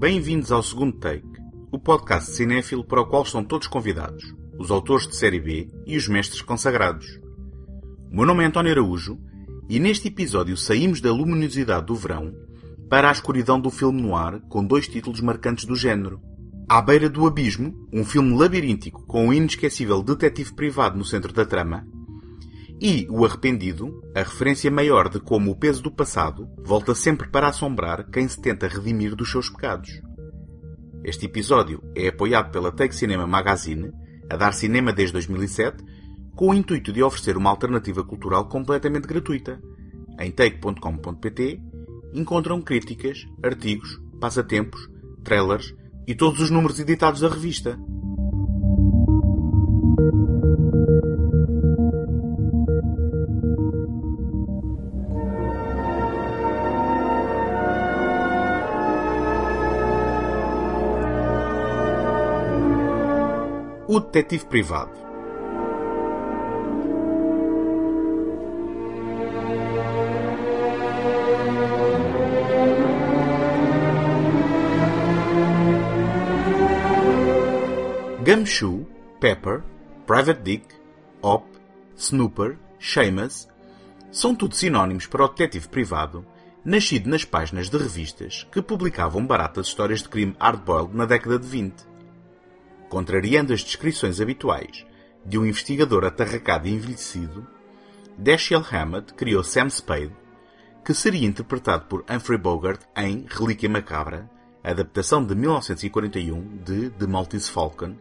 Bem-vindos ao segundo take, o podcast cinéfilo para o qual estão todos convidados, os autores de série B e os mestres consagrados. O meu nome é António Araújo e neste episódio saímos da luminosidade do verão para a escuridão do filme noir com dois títulos marcantes do género. À beira do abismo, um filme labiríntico com um inesquecível detetive privado no centro da trama, e O Arrependido, a referência maior de como o peso do passado volta sempre para assombrar quem se tenta redimir dos seus pecados. Este episódio é apoiado pela Take Cinema Magazine, a dar cinema desde 2007, com o intuito de oferecer uma alternativa cultural completamente gratuita. Em take.com.pt encontram críticas, artigos, passatempos, trailers e todos os números editados da revista. O detetive privado. Gumshoe, Pepper, Private Dick, Op, Snooper, Seamus são tudo sinónimos para o detetive privado, nascido nas páginas de revistas que publicavam baratas histórias de crime hardboiled na década de 20 contrariando as descrições habituais de um investigador atarracado e envelhecido, Dashiell Hammett criou Sam Spade, que seria interpretado por Humphrey Bogart em Relíquia Macabra, adaptação de 1941 de The Maltese Falcon,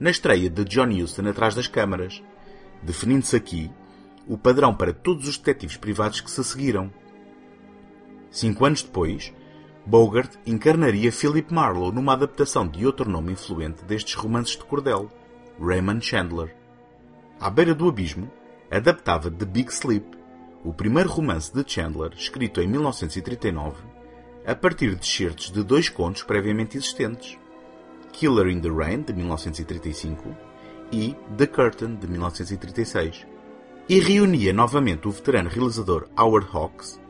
na estreia de John Huston atrás das câmaras, definindo-se aqui o padrão para todos os detetives privados que se seguiram. Cinco anos depois, Bogart encarnaria Philip Marlowe numa adaptação de outro nome influente destes romances de cordel, Raymond Chandler. À beira do abismo, adaptava The Big Sleep, o primeiro romance de Chandler, escrito em 1939, a partir de excertos de dois contos previamente existentes, Killer in the Rain, de 1935, e The Curtain, de 1936, e reunia novamente o veterano realizador Howard Hawks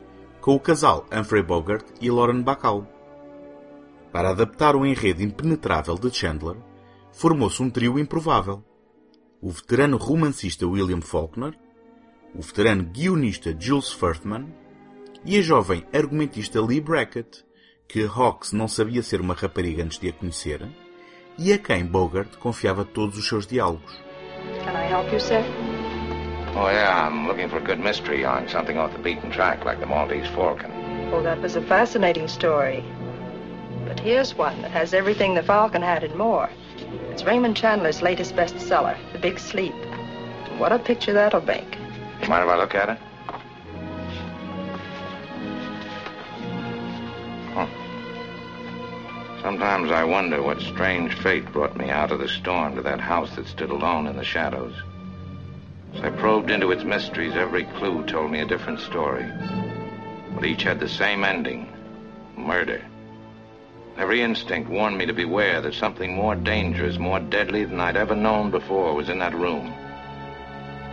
com o casal Humphrey Bogart e Lauren Bacall. Para adaptar o enredo impenetrável de Chandler, formou-se um trio improvável. O veterano romancista William Faulkner, o veterano guionista Jules Furthman e a jovem argumentista Lee Brackett, que Hawks não sabia ser uma rapariga antes de a conhecer, e a quem Bogart confiava todos os seus diálogos. Can I help you, sir? Oh, yeah, I'm looking for a good mystery on something off the beaten track, like the Maltese Falcon. Oh, that was a fascinating story. But here's one that has everything the Falcon had and more. It's Raymond Chandler's latest bestseller, The Big Sleep. What a picture that'll make. You mind if I look at it? Huh. Sometimes I wonder what strange fate brought me out of the storm to that house that stood alone in the shadows. As I probed into its mysteries, every clue told me a different story. But each had the same ending murder. Every instinct warned me to beware that something more dangerous, more deadly than I'd ever known before was in that room.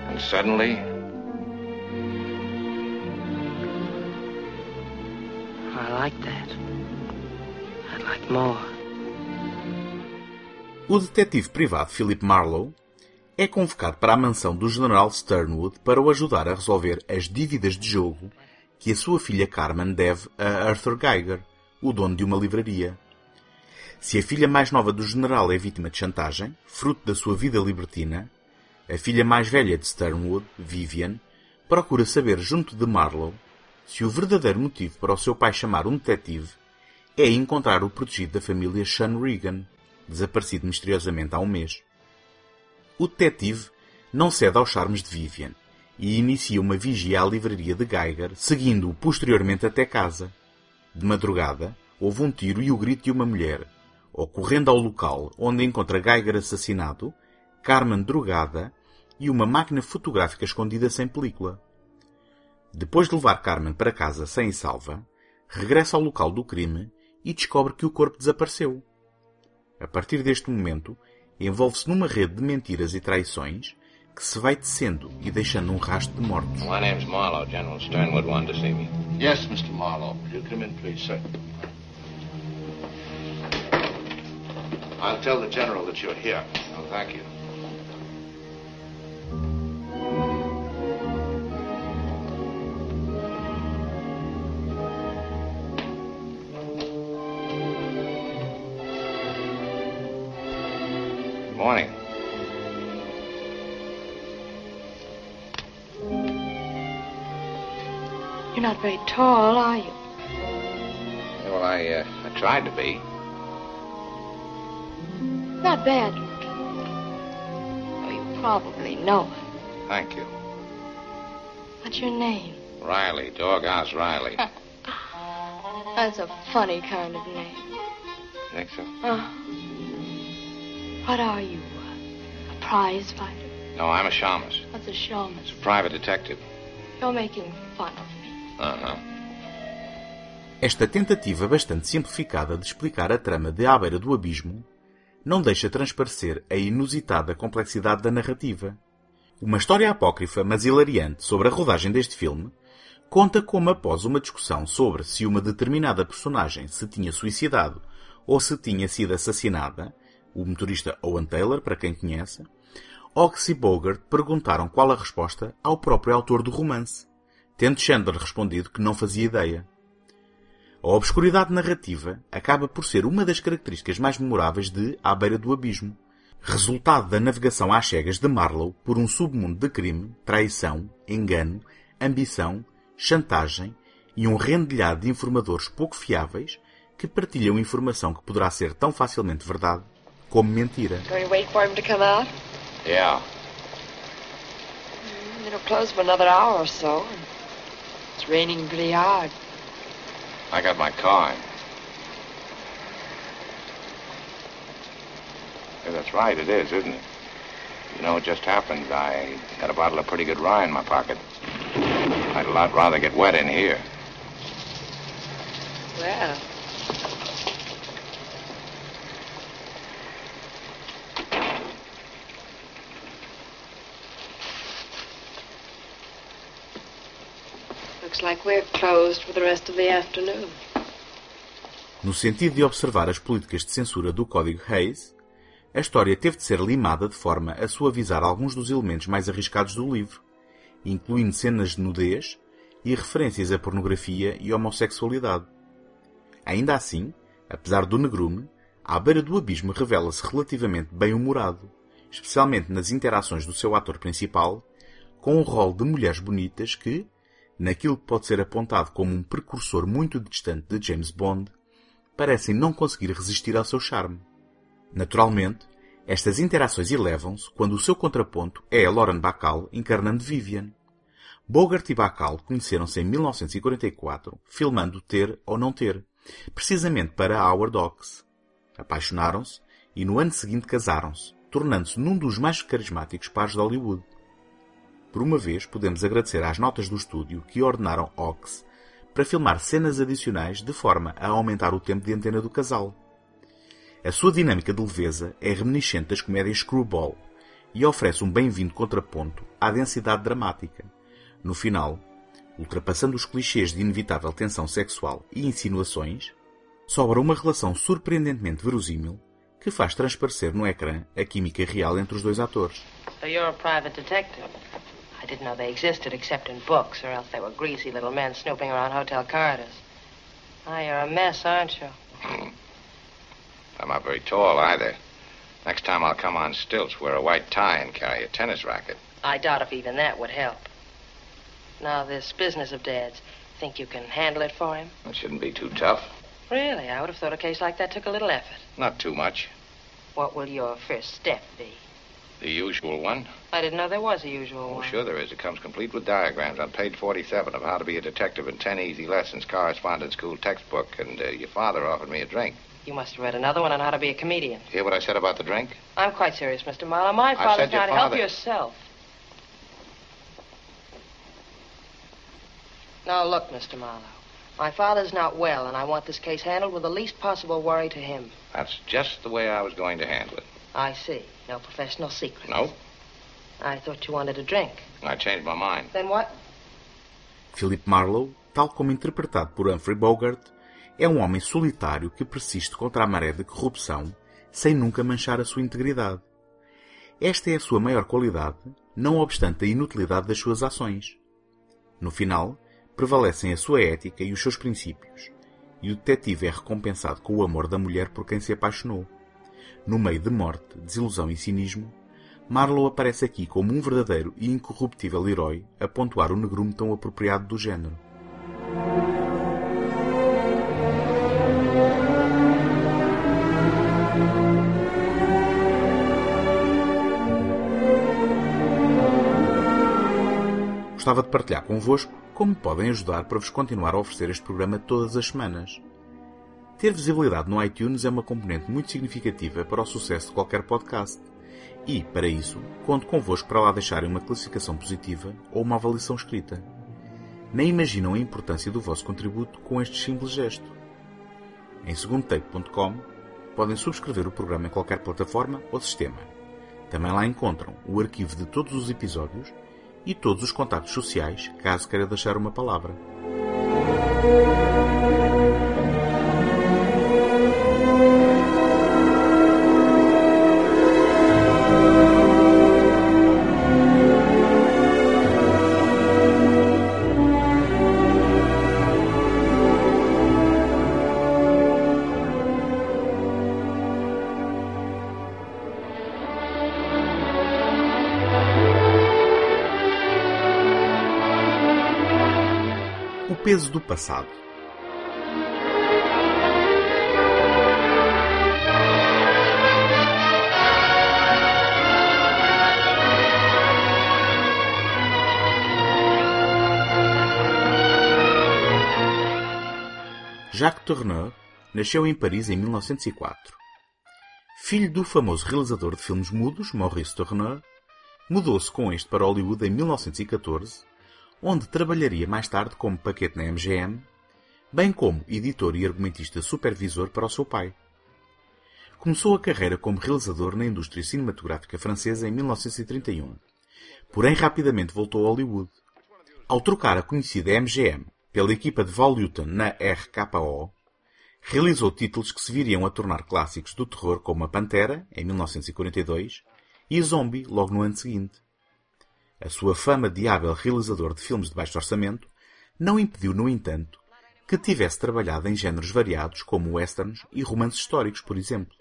And suddenly, I like that. I'd like more. O detetive privado Philip Marlowe é convocado para a mansão do General Sternwood para o ajudar a resolver as dívidas de jogo que a sua filha Carmen deve a Arthur Geiger, o dono de uma livraria. Se a filha mais nova do general é vítima de chantagem, fruto da sua vida libertina, a filha mais velha de Sternwood, Vivian, procura saber junto de Marlowe se o verdadeiro motivo para o seu pai chamar um detetive é encontrar o protegido da família Sean Regan, desaparecido misteriosamente há um mês. O detetive não cede aos charmes de Vivian e inicia uma vigia à livraria de Geiger, seguindo-o posteriormente até casa. De madrugada, houve um tiro e o grito de uma mulher. Ocorrendo ao local onde encontra Geiger assassinado, Carmen drogada e uma máquina fotográfica escondida sem película. Depois de levar Carmen para casa sem salva, regressa ao local do crime e descobre que o corpo desapareceu. A partir deste momento, envolve-se numa rede de mentiras e traições que se vai tecendo e deixando um rastro de mortos. my name's Marlowe. General Sternwood wanted to see me. Yes, Mr. Marlowe. Will you come in, please, sir? I'll tell the general that you're here. Oh, thank you. Morning. You're not very tall, are you? Yeah, well, I, uh, I tried to be. Not bad looking. Oh, you probably know it. Thank you. What's your name? Riley, Doghouse Riley. That's a funny kind of name. You Think so? Oh. What are you? A prize fighter? No, I'm a shamus. What's a showman? It's a private detective. You're making fun of me. Uh-huh. Esta tentativa bastante simplificada de explicar a trama de À Beira do Abismo não deixa transparecer a inusitada complexidade da narrativa. Uma história apócrifa, mas hilariante, sobre a rodagem deste filme, conta como após uma discussão sobre se uma determinada personagem se tinha suicidado ou se tinha sido assassinada, o motorista Owen Taylor, para quem conhece, Ox e Bogart perguntaram qual a resposta ao próprio autor do romance, tendo Chandler respondido que não fazia ideia. A obscuridade narrativa acaba por ser uma das características mais memoráveis de À Beira do Abismo, resultado da navegação às cegas de Marlowe por um submundo de crime, traição, engano, ambição, chantagem e um rendilhado de informadores pouco fiáveis que partilham informação que poderá ser tão facilmente verdade como mentira. Going to wait for him to come out? Yeah. Mm, it'll close for another hour or so. It's raining pretty hard. I got my car. Yeah, that's right, it is, isn't it? You know, it just happened. I got a bottle of pretty good rye in my pocket. I'd a lot rather get wet in here. Well. Looks like we're closed for the rest of the afternoon. No sentido de observar as políticas de censura do Código Hayes, a história teve de ser limada de forma a suavizar alguns dos elementos mais arriscados do livro, incluindo cenas de nudez e referências à pornografia e homossexualidade. Ainda assim, apesar do negrume, À Beira do Abismo revela-se relativamente bem-humorado, especialmente nas interações do seu ator principal, com um rol de mulheres bonitas que, naquilo que pode ser apontado como um precursor muito distante de James Bond, parecem não conseguir resistir ao seu charme. Naturalmente, estas interações elevam-se quando o seu contraponto é a Lauren Bacall encarnando Vivian. Bogart e Bacall conheceram-se em 1944, filmando Ter ou Não Ter, precisamente para Howard Hawks. Apaixonaram-se e no ano seguinte casaram-se, tornando-se num dos mais carismáticos pares de Hollywood. Por uma vez, podemos agradecer às notas do estúdio que ordenaram Hawks para filmar cenas adicionais de forma a aumentar o tempo de antena do casal. A sua dinâmica de leveza é reminiscente das comédias Screwball e oferece um bem-vindo contraponto à densidade dramática. No final, ultrapassando os clichês de inevitável tensão sexual e insinuações, sobra uma relação surpreendentemente verosímil que faz transparecer no ecrã a química real entre os dois atores. So you're a private detective. I didn't know they existed except in books, or else they were greasy little men snooping around hotel corridors. Ah, you're a mess, aren't you? I'm not very tall either. Next time I'll come on stilts, wear a white tie, and carry a tennis racket. I doubt if even that would help. Now, this business of Dad's, think you can handle it for him? It shouldn't be too tough. Really? I would have thought a case like that took a little effort. Not too much. What will your first step be? The usual one. I didn't know there was a usual Oh, one. sure there is. It comes complete with diagrams on page 47 of how to be a detective in 10 easy lessons, correspondence school textbook, and uh, your father offered me a drink. You must have read another one on how to be a comedian. Hear what I said about the drink? I'm quite serious, Mr. Marlowe. My father's not help yourself. Now, look, Mr. Marlowe. My father's not well, and I want this case handled with the least possible worry to him. That's just the way I was going to handle it. I see. No professional secrets. No, I thought you wanted a drink. I changed my mind. Then what? Philip Marlowe, tal como interpretado por Humphrey Bogart, é um homem solitário que persiste contra a maré de corrupção, sem nunca manchar a sua integridade. Esta é a sua maior qualidade, não obstante a inutilidade das suas ações. No final, prevalecem a sua ética e os seus princípios, e o detetive é recompensado com o amor da mulher por quem se apaixonou. No meio de morte, desilusão e cinismo, Marlowe aparece aqui como um verdadeiro e incorruptível herói a pontuar o negrume tão apropriado do género. Gostava de partilhar convosco como podem ajudar para vos continuar a oferecer este programa todas as semanas. Ter visibilidade no iTunes é uma componente muito significativa para o sucesso de qualquer podcast. E, para isso, conto convosco para lá deixarem uma classificação positiva ou uma avaliação escrita. Nem imaginam a importância do vosso contributo com este simples gesto. Em segundotake.com podem subscrever o programa em qualquer plataforma ou sistema. Também lá encontram o arquivo de todos os episódios e todos os contatos sociais, caso queira deixar uma palavra. Peso do passado. Jacques Tourneur nasceu em Paris em 1904. Filho do famoso realizador de filmes mudos, Maurice Tourneur, mudou-se com este para Hollywood em 1914 onde trabalharia mais tarde como paquete na MGM, bem como editor e argumentista supervisor para o seu pai. Começou a carreira como realizador na indústria cinematográfica francesa em 1931, porém rapidamente voltou a Hollywood. Ao trocar a conhecida MGM pela equipa de Val Newton na RKO, realizou títulos que se viriam a tornar clássicos do terror como A Pantera, em 1942, e Zombie, logo no ano seguinte. A sua fama de hábil realizador de filmes de baixo orçamento não impediu, no entanto, que tivesse trabalhado em géneros variados como westerns e romances históricos, por exemplo.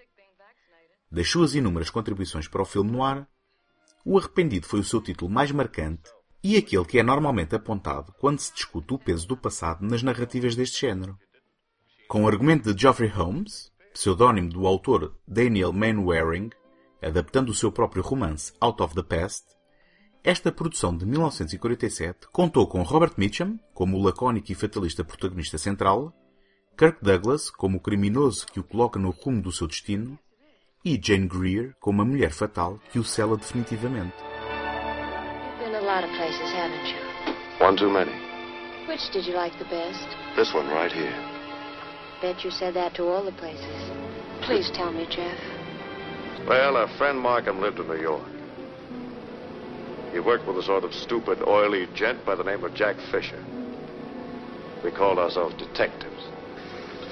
Das suas inúmeras contribuições para o filme noir, O Arrependido foi o seu título mais marcante e aquele que é normalmente apontado quando se discute o peso do passado nas narrativas deste género. Com o argumento de Geoffrey Holmes, pseudónimo do autor Daniel Mainwaring, adaptando o seu próprio romance Out of the Past, esta produção de 1947 contou com Robert Mitchum como o lacónico e fatalista protagonista central, Kirk Douglas como o criminoso que o coloca no rumo do seu destino e Jane Greer como a mulher fatal que o sela definitivamente. A places? One too many. Which did you like the best? This one right here. Bet you said that to all the places. Please tell me, Jeff. Well, our friend Markham lived in New York. He worked with a sort of stupid, oily gent by the name of Jack Fisher. We called ourselves detectives.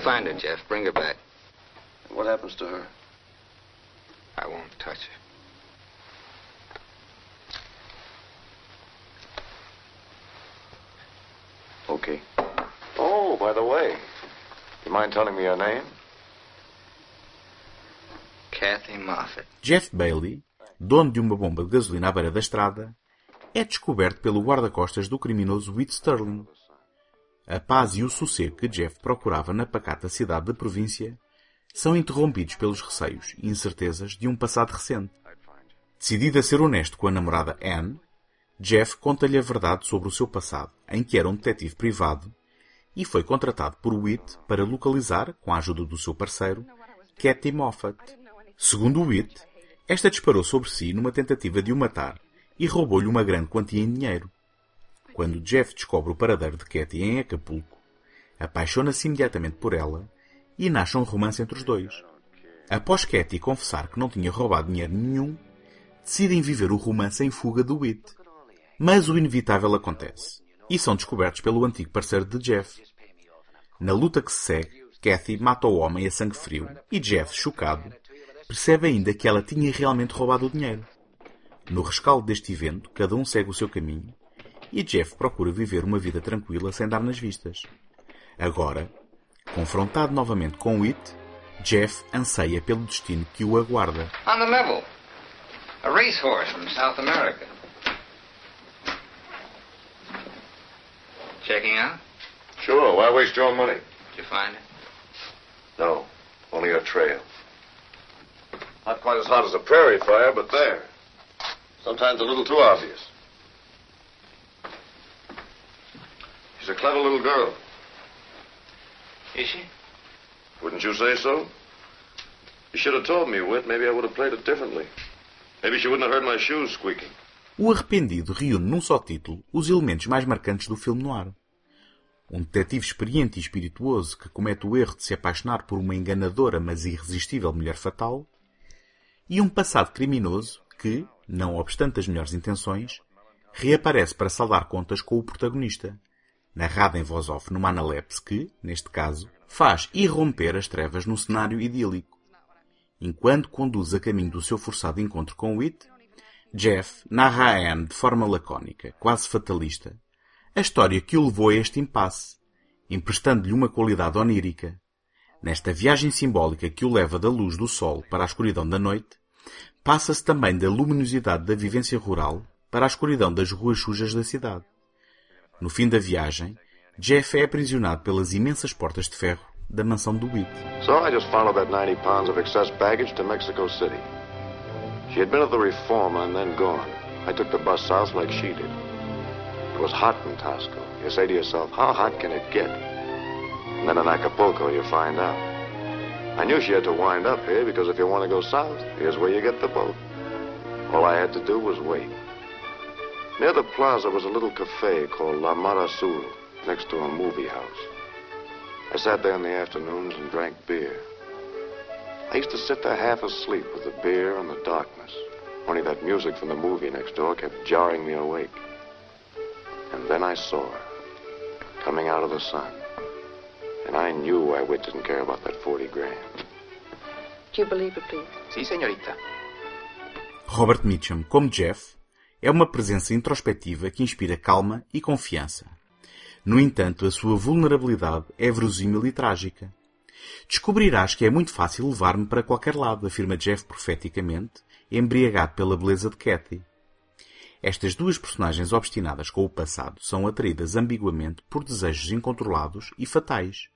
Find her, Jeff. Bring her back. What happens to her? I won't touch her. Okay. Oh, by the way, you mind telling me your name? Kathy Moffat. Jeff Bailey, dono de uma bomba de gasolina à beira da estrada, é descoberto pelo guarda-costas do criminoso Whit Sterling. A paz e o sossego que Jeff procurava na pacata cidade da província são interrompidos pelos receios e incertezas de um passado recente. Decidido a ser honesto com a namorada Anne, Jeff conta-lhe a verdade sobre o seu passado, em que era um detetive privado, e foi contratado por Whit para localizar, com a ajuda do seu parceiro, Kathy Moffat. Segundo Whit, esta disparou sobre si numa tentativa de o matar e roubou-lhe uma grande quantia em dinheiro. Quando Jeff descobre o paradeiro de Kathy em Acapulco, apaixona-se imediatamente por ela e nasce um romance entre os dois. Após Kathy confessar que não tinha roubado dinheiro nenhum, decidem viver o romance em fuga do Whit. Mas o inevitável acontece, e são descobertos pelo antigo parceiro de Jeff. Na luta que se segue, Kathy mata o homem a sangue frio e Jeff, chocado, percebe ainda que ela tinha realmente roubado o dinheiro. No rescaldo deste evento, cada um segue o seu caminho e Jeff procura viver uma vida tranquila sem dar nas vistas. Agora, confrontado novamente com It, Jeff anseia pelo destino que o aguarda. On the level. A racehorse from South America. Checking out? Sure, why waste your money? Did you find it? No, only a trail. Not quite as hot as a prairie fire, but there. Sometimes a little too obvious. She's a clever little girl. Is she? Wouldn't you say so? You should have told me, Whit. Maybe I would have played it differently. Maybe she wouldn't have heard my shoes squeaking. O Arrependido reúne num só título os elementos mais marcantes do filme noir. Um detetive experiente e espirituoso que comete o erro de se apaixonar por uma enganadora mas irresistível mulher fatal, e um passado criminoso que, não obstante as melhores intenções, reaparece para saldar contas com o protagonista, narrado em voz off numa analepse que, neste caso, faz irromper as trevas num cenário idílico. Enquanto conduz a caminho do seu forçado encontro com It, Jeff narra a Anne de forma lacónica, quase fatalista, a história que o levou a este impasse, emprestando-lhe uma qualidade onírica. Nesta viagem simbólica que o leva da luz do sol para a escuridão da noite, passa-se também da luminosidade da vivência rural para a escuridão das ruas sujas da cidade. No fim da viagem, Jeff é aprisionado pelas imensas portas de ferro da mansão do Witt. So I just followed that 90 pounds of excess baggage to Mexico City. She had been at the Reforma and then gone. I took the bus south like she did. It was hot in. You say to yourself, how hot can it get? And then in Acapulco, you find out. I knew she had to wind up here because if you want to go south, here's where you get the boat. All I had to do was wait. Near the plaza was a little cafe called La Mar Azul, next to a movie house. I sat there in the afternoons and drank beer. I used to sit there half asleep with the beer and the darkness. Only that music from the movie next door kept jarring me awake. And then I saw her, coming out of the sun. And I knew why Witt didn't care about that 40 grand. Do you believe it, please? Sí, señorita. Robert Mitchum, como Jeff, é uma presença introspectiva que inspira calma e confiança. No entanto, a sua vulnerabilidade é verosímil e trágica. Descobrirás que é muito fácil levar-me para qualquer lado, afirma Jeff profeticamente, embriagado pela beleza de Cathy. Estas duas personagens obstinadas com o passado são atraídas ambiguamente por desejos incontrolados e fatais.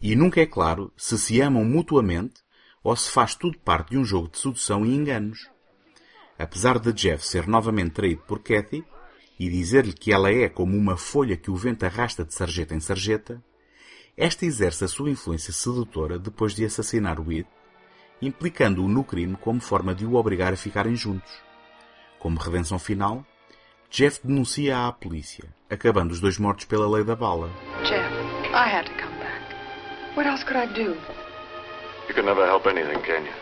E nunca é claro se se amam mutuamente ou se faz tudo parte de um jogo de sedução e enganos. Apesar de Jeff ser novamente traído por Cathy e dizer-lhe que ela é como uma folha que o vento arrasta de sarjeta em sarjeta, esta exerce a sua influência sedutora depois de assassinar Weed, implicando-o no crime como forma de o obrigar a ficarem juntos. Como redenção final, Jeff denuncia à polícia, acabando os dois mortos pela lei da bala. Jeff, I had to. What else could I do? You can never help anything, can you?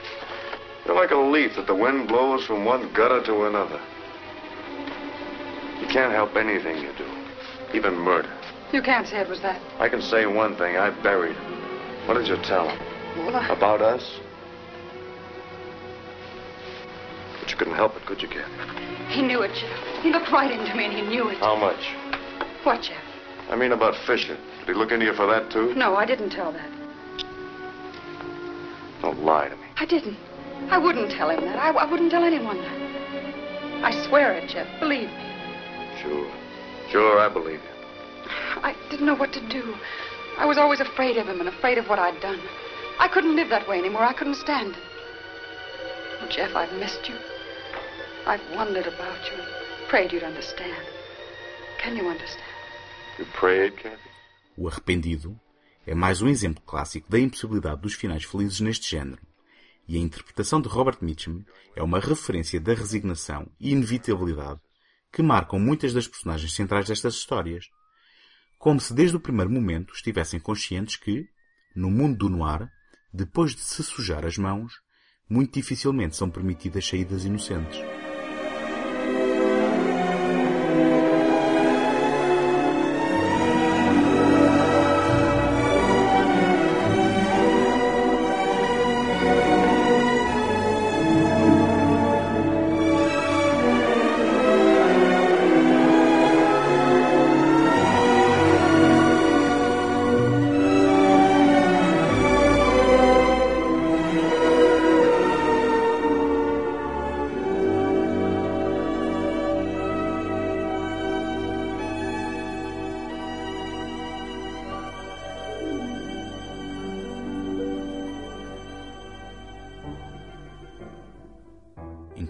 You're like a leaf that the wind blows from one gutter to another. You can't help anything you do, even murder. You can't say it was that. I can say one thing. I buried him. What did you tell him? Well, I... About us? But you couldn't help it, could you, Kathy? He knew it, Jeff. He looked right into me and he knew it. How much? What, Jeff? I mean about Fisher. Did he look into you for that, too? No, I didn't tell that. Don't lie to me. I didn't. I wouldn't tell him that. I, I wouldn't tell anyone that. I swear it, Jeff. Believe me. Sure. Sure, I believe you. I didn't know what to do. I was always afraid of him and afraid of what I'd done. I couldn't live that way anymore. I couldn't stand it. Oh, Jeff, I've missed you. I've wondered about you and prayed you'd understand. Can you understand? You prayed, Kathy? O Arrependido é mais um exemplo clássico da impossibilidade dos finais felizes neste género. E a interpretação de Robert Mitchum é uma referência da resignação e inevitabilidade que marcam muitas das personagens centrais destas histórias. Como se desde o primeiro momento estivessem conscientes que, no mundo do noir, depois de se sujar as mãos, muito dificilmente são permitidas saídas inocentes.